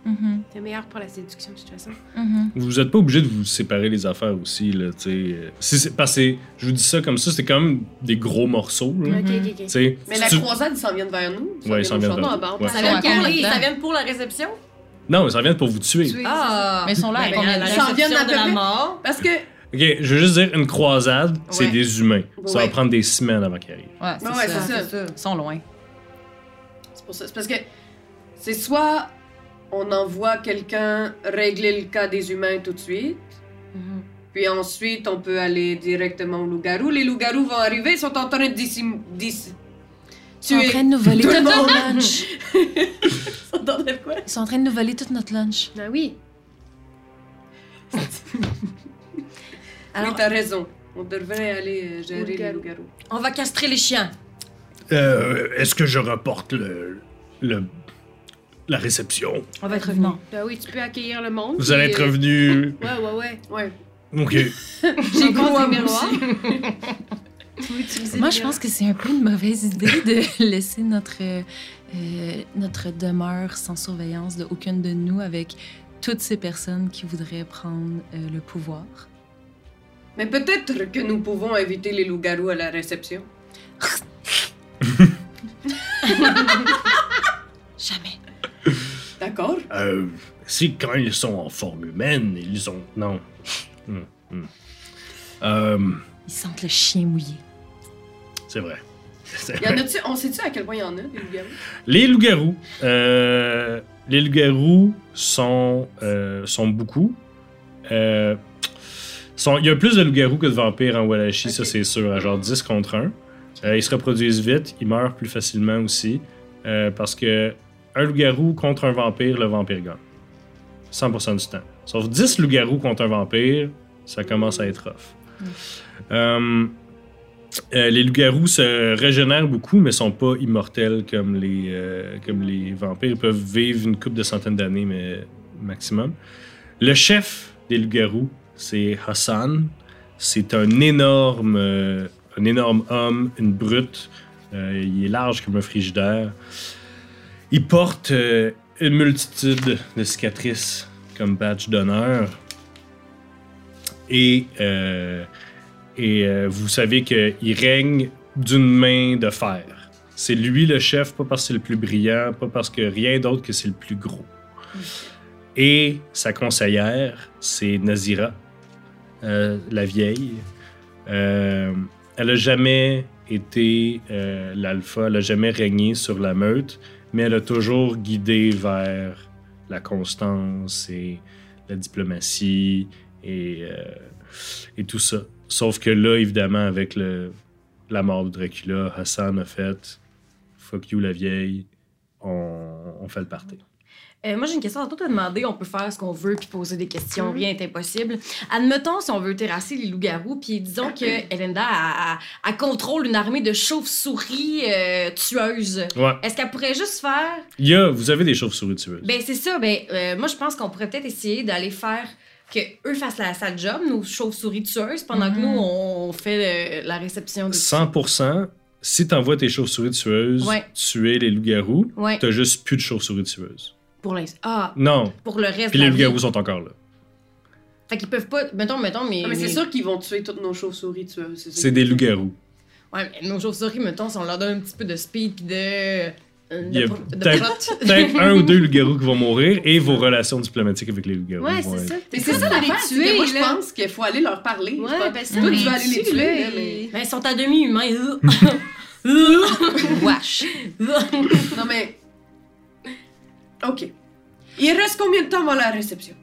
Mhm, T'es meilleur pour la séduction, de toute façon. mhm. Vous êtes pas obligé de vous séparer les affaires aussi, là, tu sais. Euh, si c'est- Parce que je vous dis ça comme ça, c'est quand même des gros morceaux, là. Mais si la tu- croisade, ils s'en viennent vers nous. Ouais, ils s'en viennent vers nous. Ouais. Ça Ils vient, pour à les- là-dedans. ça vient pour la réception? Non, mais ça vient pour vous tuer. Ah! Mais ils sont là à Ben, combien la Ils viennent à de la mort. Parce que. Ok, je veux juste dire, une croisade, c'est des humains. Ça Ouais. va prendre des semaines avant qu'ils arrivent. Ouais, c'est Ouais, ouais, ça. c'est ça. Ils sont loin. C'est pour ça. C'est parce que c'est soit on envoie quelqu'un régler le cas des humains tout de suite, Mhm. puis ensuite on peut aller directement au loup-garou. Les loups-garous vont arriver, ils sont en train de dissim- dis- Ils sont en train de nous voler tout notre lunch. Ils sont en train de quoi? Ils sont en train de nous voler tout notre lunch. Ah oui. Alors, oui, t'as raison. On devrait aller euh, gérer les loups-garous. on va castrer les chiens. Euh, Est-ce que je reporte le, le- la réception? On va être revenu. Ben oui, tu peux accueillir le monde. Vous allez être euh, revenu. Ouais, ouais, ouais. Ouais. Ok. J'ai moi miroir. Moi, je pense que c'est un peu une mauvaise idée de laisser notre, euh, notre demeure sans surveillance de aucune de nous avec toutes ces personnes qui voudraient prendre euh, le pouvoir. Mais peut-être que nous pouvons inviter les loups-garous à la réception. Jamais. D'accord? Euh, si quand ils sont en forme humaine, ils ont. Non. Hum, hum. Euh, Ils sentent le chien mouillé. c'est vrai. C'est Y en vrai. a-tu, on sait-tu à quel point il y en a, des loups-garous? Les loups-garous. euh, les loups-garous sont, euh, sont beaucoup. Euh, sont- Il y a plus de loups-garous que de vampires en Wallachie, ça Ok. c'est sûr, à genre 10 contre 1. Euh, ils se reproduisent vite, ils meurent plus facilement aussi. euh, parce que un loup-garou contre un vampire, le vampire gagne. 100% du temps. Sauf 10 loups-garous contre un vampire, ça commence à être rough. Euh, euh, les loups-garous se régénèrent beaucoup, mais sont pas immortels comme les, euh, comme les vampires. Ils peuvent vivre une couple de centaines d'années, mais maximum. Le chef des loups-garous, c'est Hassan. C'est un énorme, un énorme homme, une brute. Il est large comme un frigidaire. Il porte euh, une multitude de cicatrices comme badge d'honneur. Et, euh, et euh, vous savez qu'il règne d'une main de fer. C'est lui le chef, pas parce que c'est le plus brillant, pas parce que rien d'autre que c'est le plus gros. Et sa conseillère, c'est Nazira, la vieille. Elle a jamais été l'alpha, elle a jamais régné sur la meute, mais elle a toujours guidé vers la constance et la diplomatie et, euh, tout ça. Sauf que là, évidemment, avec la mort de Dracula, Hassan a fait Fuck you la vieille, on, on fait le party. Euh, moi, j'ai une question à toi te demander. On peut faire ce qu'on veut puis poser des questions. Mhm. Rien n'est impossible. Admettons, si on veut terrasser les loups-garous, puis disons que Elenda a, a- a contrôle une armée de chauves-souris euh, tueuses. Ouais. Est-ce qu'elle pourrait juste faire? Il y a, vous avez des chauves-souris tueuses. Ben, c'est ça. Ben, euh, moi, je pense qu'on pourrait peut-être essayer d'aller faire que eux fassent la sale job, nos chauves-souris tueuses, pendant que nous, on fait la réception de. 100%, si t'envoies tes chauves-souris tueuses Ouais. tuer les loups-garous, Ouais. t'as juste plus de chauves-souris tueuses. Pour l'instant. Ah, Non. pour le reste. Puis les loups-garous sont encore là. Fait qu'ils peuvent pas. Mettons, mettons, mais. Ah, mais c'est mais- sûr qu'ils vont tuer toutes nos chauves-souris tueuses. ça C'est des loups-garous. Ouais, mais nos chauves-souris, mettons, si on leur donne un petit peu de speed pis de. euh, Il y a peut-être- un ou deux loups-garous qui vont mourir et vos relations diplomatiques avec les loups-garous Ouais, c'est ça. Mais c'est ça les tuer, moi je pense qu'il faut aller leur parler. Ouais, parce Toi, que tu vas aller les tue, tuer, mais... Ben, ils sont à demi-humains. Wesh. Non, mais... OK. Il reste combien de temps avant la réception?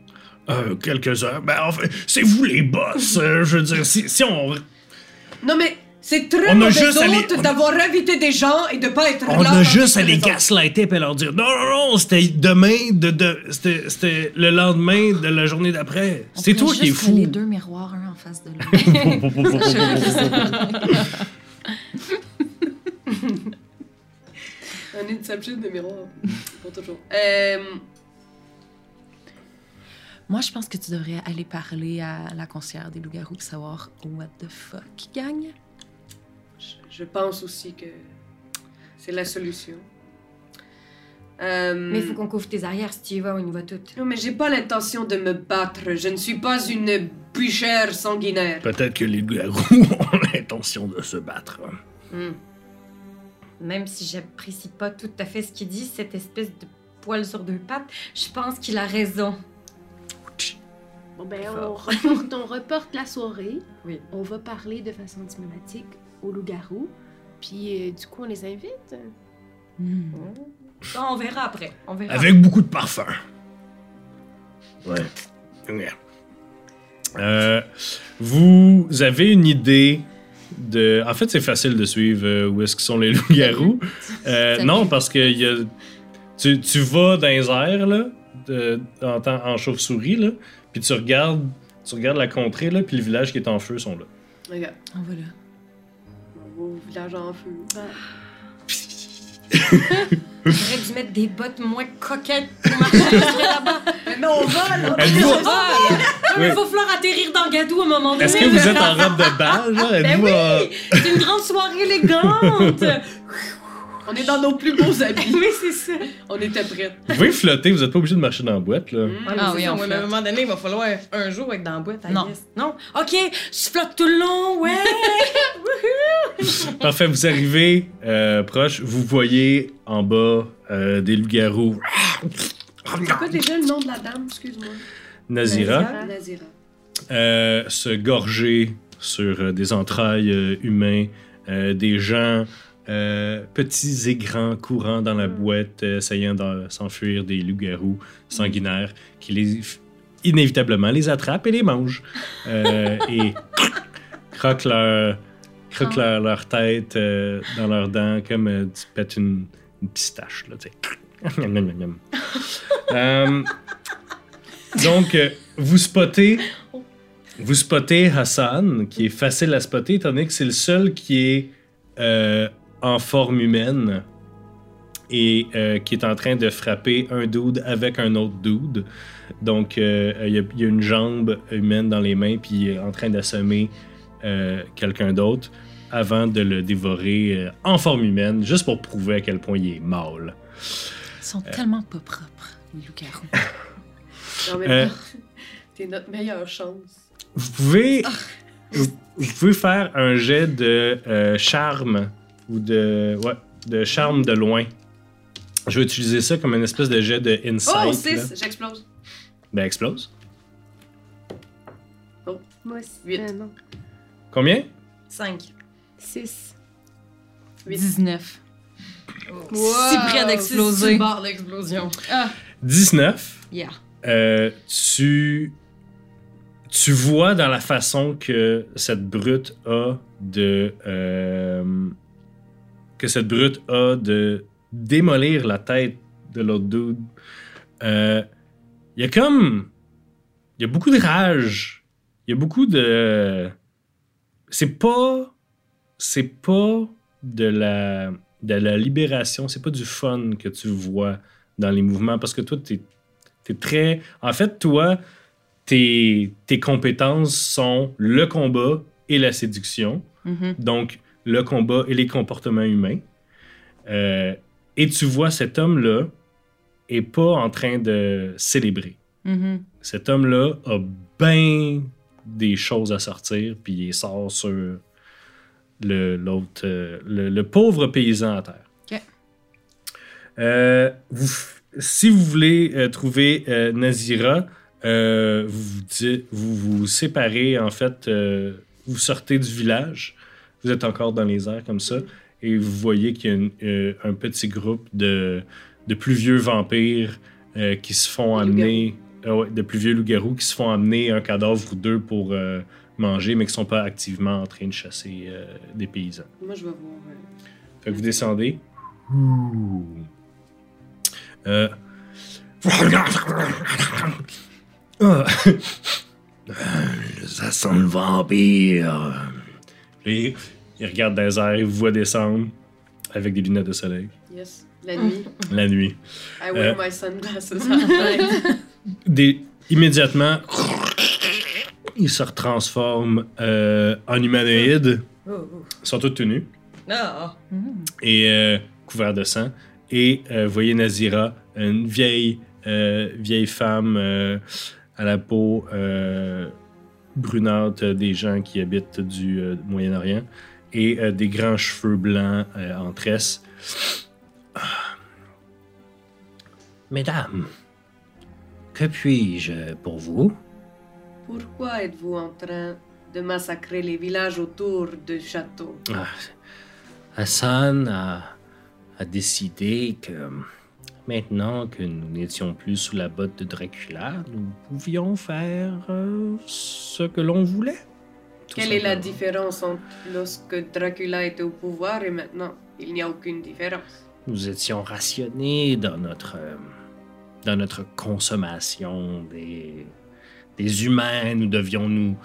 Euh, quelques heures. Ben, en fait, c'est vous les boss. euh, je veux dire, si, si on. Non, mais c'est très On a mauvais juste à les- hôte on a- d'avoir invité des gens et de pas être On là. a quand juste à les gaslighter et leur dire non, non, non, c'était demain, de, de, c'était, c'était le lendemain de la journée d'après. On C'est toi qui es juste fou. Les deux miroirs, un en face de l'autre. Un Inception de miroir. Pour toujours. Euh, Moi, je pense que tu devrais aller parler à la conseillère des loups-garous pour savoir what the fuck qui gagne. je, je pense aussi que c'est la solution. Euh, Mais il faut qu'on couvre tes arrières. Si tu y vas, on y va toutes. Non, mais j'ai pas l'intention de me battre. Je ne suis pas une bûchère sanguinaire. Peut-être que les loups-garous ont l'intention de se battre. Hmm. Même si j'apprécie pas tout à fait ce qu'il dit, cette espèce de poil sur deux pattes, je pense qu'il a raison. Bon, ben, on reporte, on reporte la soirée. Oui. On va parler de façon diplomatique aux loups-garous. Puis, euh, du coup, on les invite. Hmm. Bon, on verra après. On verra. Avec beaucoup de parfum. Ouais. Ouais. Euh, vous avez une idée de. En fait, c'est facile de suivre euh, où est-ce qu'ils sont les loups-garous. Euh, non, parce que il y a... tu, tu vas dans les airs, là, de- en, chauve-souris, là, puis tu regardes, tu regardes la contrée, là, puis le village qui est en feu sont là. Regarde, on va au village en feu. J'aurais dû mettre des bottes moins coquettes pour marcher là-bas. Mais non, on va, là. Êtes-vous- On va, Oui. Il faut falloir atterrir dans Gadou à un moment donné. Est-ce que vous êtes en robe de bal, là? Ben oui! en- C'est une grande soirée élégante! On est dans nos plus beaux habits. oui, c'est ça. On était prêtes. Vous pouvez flotter, vous êtes pas obligé de marcher dans la boîte, là. Ah oui, on mais à un moment donné, il va falloir un jour être dans la boîte. Non. Non? OK, je flotte tout le long, ouais! Parfait, vous arrivez euh, proche, vous voyez en bas euh, des loups-garous. C'est quoi déjà le nom de la dame, excuse-moi? Nazira. Euh, se gorger sur euh, des entrailles euh, humains, euh, des gens euh, petits et grands courant dans la boîte, euh, essayant de s'enfuir des loups-garous sanguinaires qui les inévitablement les attrapent et les mangent. Euh, et croquent leur croquent leur, leur tête euh, dans leurs dents comme euh, tu pètes une, une pistache là, tu donc euh, vous spottez vous spottez Hassan, qui est facile à spotter, étant donné que c'est le seul qui est euh, en forme humaine et euh, qui est en train de frapper un dude avec un autre dude. Donc, il y, a- il y a une jambe humaine dans les mains, puis il est en train d'assommer quelqu'un d'autre avant de le dévorer en forme humaine, juste pour prouver à quel point il est mâle. Ils sont tellement pas propres, les loups-garous. Non, mais Euh, t'es notre meilleure chance. Vous pouvez, vous, vous pouvez faire un jet de euh, charme ou de, ouais, de charme de loin. Je vais utiliser ça comme une espèce de jet de insight. Oh, là. 6, j'explose. Ben, explose. Moi aussi. Huit. Euh, non. Combien? 5. 6. Huit. 19. Si Si près d'exploser. bord l'explosion. 19. Yeah. Euh, tu, tu vois dans la façon que cette brute a de. euh, que cette brute a de démolir la tête de l'autre dude. Euh, Il y a comme. Il y a beaucoup de rage. Il y a beaucoup de. C'est pas. C'est pas de la. De la libération, c'est pas du fun que tu vois dans les mouvements parce que toi, t'es T'es très. En fait, toi, tes, tes compétences sont le combat et la séduction. Mhm. Donc, le combat et les comportements humains. Euh, et tu vois cet homme-là est pas en train de célébrer. Mhm. Cet homme-là a bien des choses à sortir, puis il sort sur le, l'autre, euh, le, le pauvre paysan à terre. Euh, vous si vous voulez euh, trouver euh, Nazira, euh, vous, vous, dites- vous vous séparez, en fait, euh, vous sortez du village, vous êtes encore dans les airs comme ça, et vous voyez qu'il y a une- euh, un petit groupe de, de plus vieux vampires euh, qui se font amener, euh, ouais, de plus vieux loups-garous qui se font amener un cadavre ou deux pour euh, manger, mais qui sont pas activement en train de chasser euh, des paysans. Moi, je vais voir. euh, Fait que vous descendez. Euh... Ah. Ça sent le vampire. Et il regarde dans les airs, il vous voit descendre avec des lunettes de soleil Yes. La nuit. la nuit. I wear Euh. my sunglasses at night. Des... Immédiatement, il se retransforme euh, en humanoïde. Oh, oh. Ils sont tous tenus Mhm. et euh, couverts de sang. Et euh, vous voyez Nazira, une vieille, euh, vieille femme euh, à la peau euh, brunâtre des gens qui habitent du euh, Moyen-Orient et euh, des grands cheveux blancs euh, en tresse. Ah. Mesdames, que puis-je pour vous? Pourquoi êtes-vous en train de massacrer les villages autour du château? Ah, Hassan a, a décidé que maintenant que nous n'étions plus sous la botte de Dracula, nous pouvions faire euh, ce que l'on voulait. Quelle est la différence entre lorsque Dracula était au pouvoir et maintenant? Il n'y a aucune différence. Nous étions rationnés dans notre, euh, dans notre consommation des, des humains. Nous devions nous,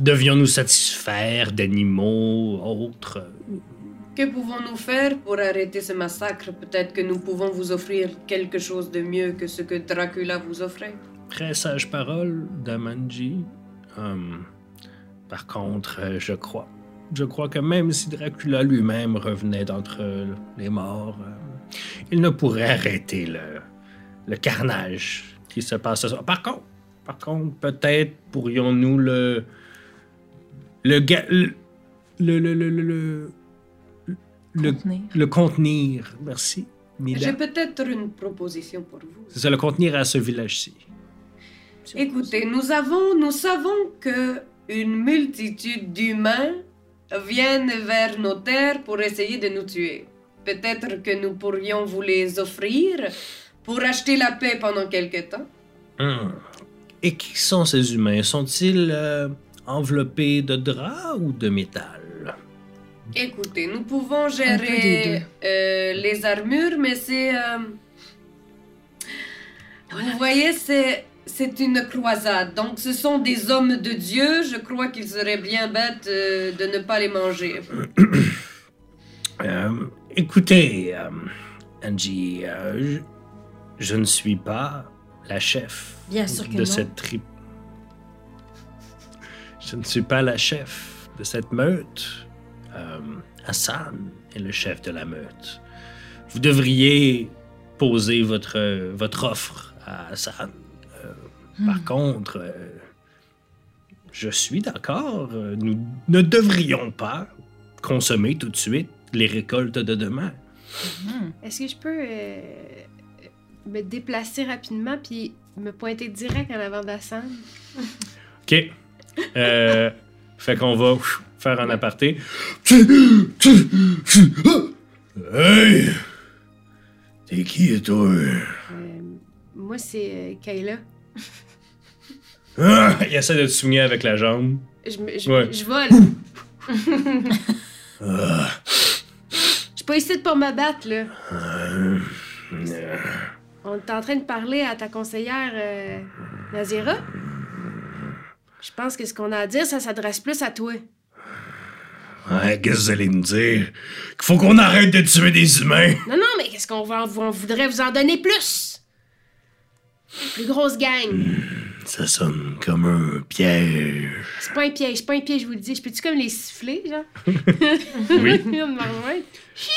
devions nous satisfaire d'animaux, autres. Que pouvons-nous faire pour arrêter ce massacre? Peut-être que nous pouvons vous offrir quelque chose de mieux que ce que Dracula vous offrait. Très sage parole d'Amanji. Hum, par contre, je crois. Je crois que même si Dracula lui-même revenait d'entre les morts, euh, il ne pourrait arrêter le, carnage qui se passe. Par contre, par contre, peut-être pourrions-nous le. Le, le, le, le, le, le, Contenir. le contenir. Merci. J'ai peut-être une proposition pour vous. C'est ça, le contenir à ce village-ci. Écoutez, nous avons, nous savons que une multitude d'humains viennent vers nos terres pour essayer de nous tuer. Peut-être que nous pourrions vous les offrir pour acheter la paix pendant quelque temps. Hum. Et qui sont ces humains? Sont-ils euh, enveloppés de drap ou de métal? Écoutez, nous pouvons gérer euh, les armures, mais c'est... euh, Vous voyez, c'est... C'est une croisade, donc ce sont des hommes de Dieu. Je crois qu'il serait bien bête euh, de ne pas les manger. Écoutez, Angie, je, je ne suis pas la chef Bien sûr que de non. cette tribu. Je ne suis pas la chef de cette meute. Euh, Hassan est le chef de la meute. Vous devriez poser votre, votre offre à Hassan. Euh, Par contre, euh, je suis d'accord. Nous ne devrions pas consommer tout de suite les récoltes de demain. Est-ce que je peux euh, me déplacer rapidement puis me pointer direct en avant d'Hassan? OK. Euh, fait qu'on va faire un aparté. Hey! T'es qui, toi? Euh, moi, c'est euh, Kayla. Ah, il essaie de te souligner avec la jambe. Je, me- je, Ouais. je vole. Ah, Je suis pas ici pour me battre, là. euh, On est en train de parler à ta conseillère euh, Nazira. Je pense que ce qu'on a à dire, ça s'adresse plus à toi. Ouais, qu'est-ce que vous allez me dire? Qu'il faut qu'on arrête de tuer des humains? Non, non, mais qu'est-ce qu'on va, on voudrait vous en donner plus? Plus grosse gang. Ça sonne comme un piège. C'est pas un piège, c'est pas un piège, je vous le dis. Je peux-tu comme les siffler, genre? Oui.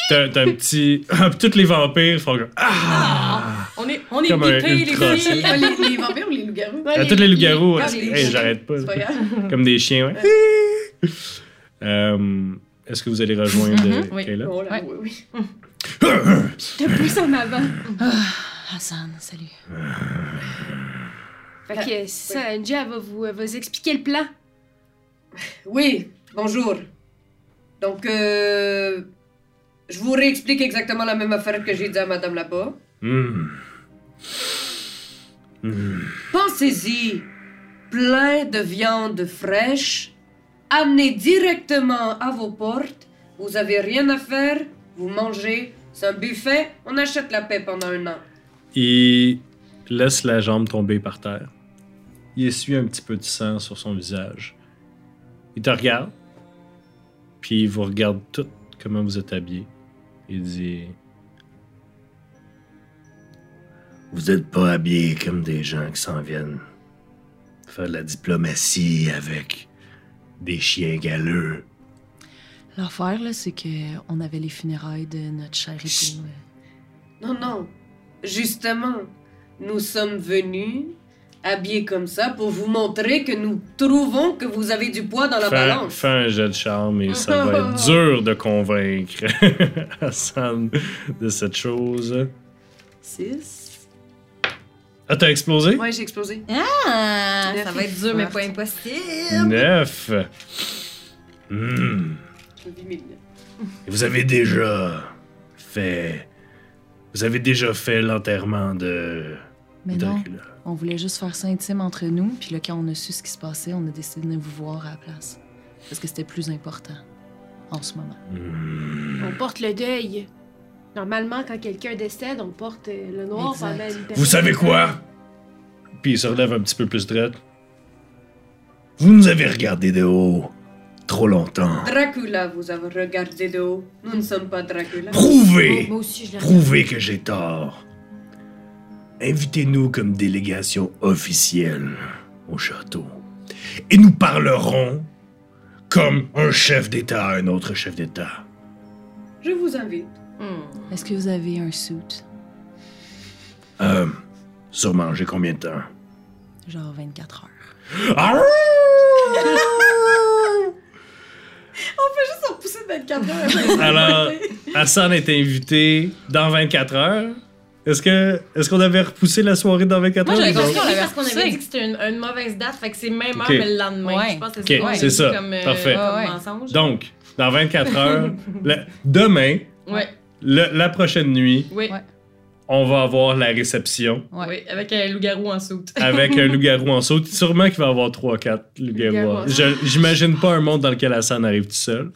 T'as t'as un petit. Ah, tous les vampires font comme. Ah! On est, on est Comme les filles. Ah, les, les vampires ou les loups-garous? Ah, tous les loups-garous. Ah, hey, les chiens. j'arrête pas. C'est pas grave. Comme des chiens, ouais. Euh, Est-ce que vous allez rejoindre euh, oui. Kayla? Oh là, Ouais. oui, oui. Je te pousse en avant. Hassan, salut. Fait que ça, Angie, elle va vous, elle va vous expliquer le plan. Oui, bonjour. Donc, euh, je vous réexplique exactement la même affaire que j'ai dit à madame là-bas. Hmm. Hmm. Pensez-y, plein de viande fraîche, amenez directement à vos portes. Vous avez rien à faire, vous mangez. C'est un buffet, on achète la paix pendant un an. Il laisse la jambe tomber par terre. Il essuie un petit peu de sang sur son visage. Il te regarde. Puis il vous regarde tout comment vous êtes habillés. Il dit Vous êtes pas habillés comme des gens qui s'en viennent faire de la diplomatie avec des chiens galeux. L'affaire, là, c'est que on avait les funérailles de notre cher époux. euh, Non, non. Justement, nous sommes venus habillés comme ça pour vous montrer que nous trouvons que vous avez du poids dans la Fais, balance. fais un jet de charme et ça va être dur de convaincre Hassan de cette chose. 6. Ah, t'as explosé? Ouais, j'ai explosé. Ah, Neuf ça va être dur, mais pas impossible. Neuf. Hmm. Et Vous avez déjà fait. Vous avez déjà fait l'enterrement de Mais non, on voulait juste faire ça intime entre nous, puis là, quand on a su ce qui se passait, on a décidé de vous voir à la place. Parce que c'était plus important en ce moment. Hmm. On porte le deuil. Normalement, quand quelqu'un décède, on porte euh, le noir Exact. pendant une période. Vous savez quoi? Puis il se relève un petit peu plus droit. Vous nous avez regardé de haut trop longtemps. Dracula vous a regardé de haut. Nous ne sommes pas Dracula. Prouvez! Moi aussi, je l'ai Prouvez que j'ai tort. Invitez-nous comme délégation officielle au château. Et nous parlerons comme un chef d'État à un autre chef d'État. Je vous invite. Hmm. Est-ce que vous avez un suit? Euh, sûrement, j'ai combien de temps? Genre 24 heures. Ah! Juste en pousser de 24 heures. Alors, Hassan est invité dans 24 heures. Est-ce que est-ce qu'on avait repoussé la soirée dans 24 Moi, heures? j'avais ou compris qu'on avait parce qu'on avait dit que c'était une, une mauvaise date, fait que c'est même heure, mais le lendemain. Ouais. Je pense que Ok, c'est c'est dit ça. Comme, euh, Parfait. comme Ouais. mensonge. Donc, dans 24 heures, le- demain, Ouais, le- la prochaine nuit, oui, Ouais. on va avoir la réception Ouais. oui, avec un loup-garou en soute. avec un loup-garou en saut. Sûrement qu'il va y avoir 3-4 loups-garous. Loup-garou en- en Je- J'imagine pas un monde dans lequel Hassan arrive tout seul.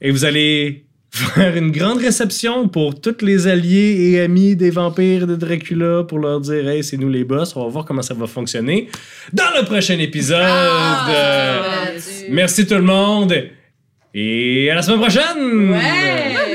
Et vous allez faire une grande réception pour tous les alliés et amis des vampires de Dracula pour leur dire Hey, c'est nous les boss. On va voir comment ça va fonctionner dans le prochain épisode. Ah, Merci tout le monde. Et à la semaine prochaine! Ouais!